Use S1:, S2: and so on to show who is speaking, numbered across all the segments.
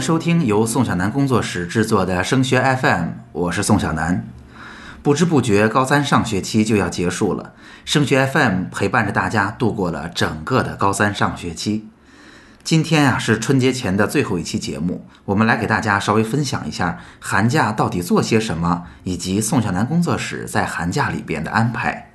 S1: 收听由宋小南工作室制作的升学 FM，我是宋小南。不知不觉，高三上学期就要结束了。升学 FM 陪伴着大家度过了整个的高三上学期。今天啊，是春节前的最后一期节目，我们来给大家稍微分享一下寒假到底做些什么，以及宋小南工作室在寒假里边的安排。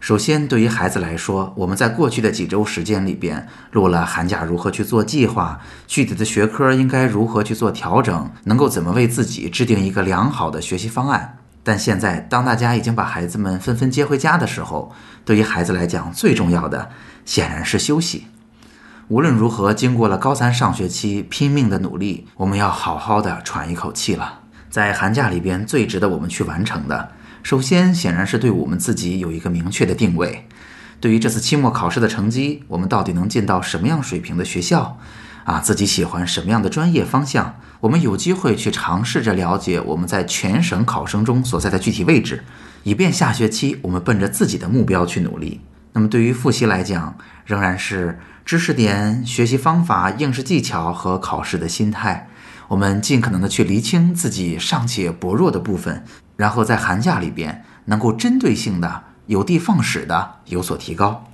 S1: 首先，对于孩子来说，我们在过去的几周时间里边录了寒假如何去做计划，具体的学科应该如何去做调整，能够怎么为自己制定一个良好的学习方案。但现在，当大家已经把孩子们纷纷接回家的时候，对于孩子来讲，最重要的显然是休息。无论如何，经过了高三上学期拼命的努力，我们要好好的喘一口气了。在寒假里边，最值得我们去完成的。首先，显然是对我们自己有一个明确的定位。对于这次期末考试的成绩，我们到底能进到什么样水平的学校？啊，自己喜欢什么样的专业方向？我们有机会去尝试着了解我们在全省考生中所在的具体位置，以便下学期我们奔着自己的目标去努力。那么，对于复习来讲，仍然是知识点、学习方法、应试技巧和考试的心态。我们尽可能的去厘清自己尚且薄弱的部分。然后在寒假里边能够针对性的、有的放矢的有所提高。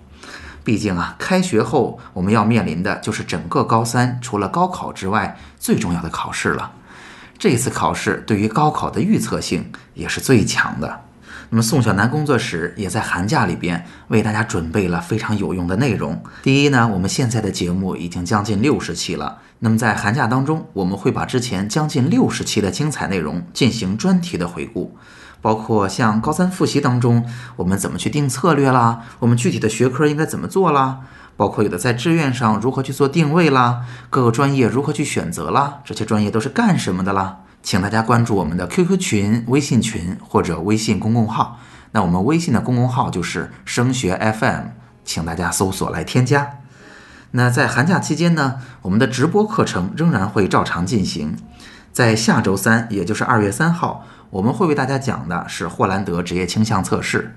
S1: 毕竟啊，开学后我们要面临的就是整个高三除了高考之外最重要的考试了。这次考试对于高考的预测性也是最强的。那么宋小南工作室也在寒假里边为大家准备了非常有用的内容。第一呢，我们现在的节目已经将近六十期了。那么在寒假当中，我们会把之前将近六十期的精彩内容进行专题的回顾，包括像高三复习当中我们怎么去定策略啦，我们具体的学科应该怎么做啦，包括有的在志愿上如何去做定位啦，各个专业如何去选择啦，这些专业都是干什么的啦。请大家关注我们的 QQ 群、微信群或者微信公共号。那我们微信的公共号就是升学 FM，请大家搜索来添加。那在寒假期间呢，我们的直播课程仍然会照常进行。在下周三，也就是二月三号，我们会为大家讲的是霍兰德职业倾向测试。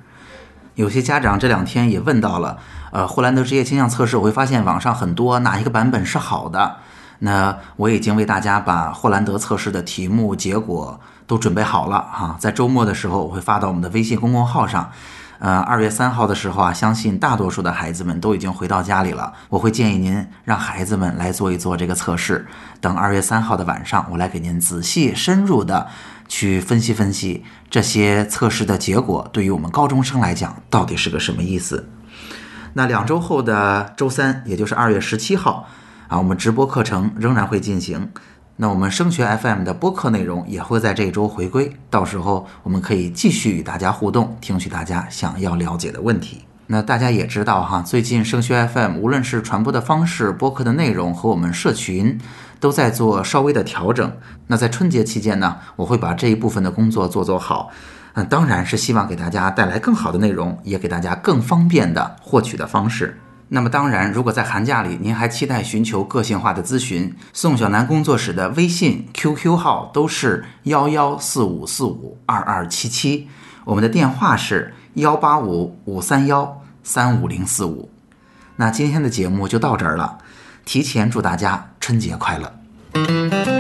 S1: 有些家长这两天也问到了，呃，霍兰德职业倾向测试，我会发现网上很多哪一个版本是好的？那我已经为大家把霍兰德测试的题目结果都准备好了哈，在周末的时候我会发到我们的微信公众号上。呃，二月三号的时候啊，相信大多数的孩子们都已经回到家里了。我会建议您让孩子们来做一做这个测试。等二月三号的晚上，我来给您仔细深入的去分析分析这些测试的结果，对于我们高中生来讲到底是个什么意思。那两周后的周三，也就是二月十七号。啊，我们直播课程仍然会进行。那我们升学 FM 的播客内容也会在这一周回归，到时候我们可以继续与大家互动，听取大家想要了解的问题。那大家也知道哈，最近升学 FM 无论是传播的方式、播客的内容和我们社群，都在做稍微的调整。那在春节期间呢，我会把这一部分的工作做做好。嗯，当然是希望给大家带来更好的内容，也给大家更方便的获取的方式。那么当然，如果在寒假里您还期待寻求个性化的咨询，宋小南工作室的微信、QQ 号都是幺幺四五四五二二七七，我们的电话是幺八五五三幺三五零四五。那今天的节目就到这儿了，提前祝大家春节快乐。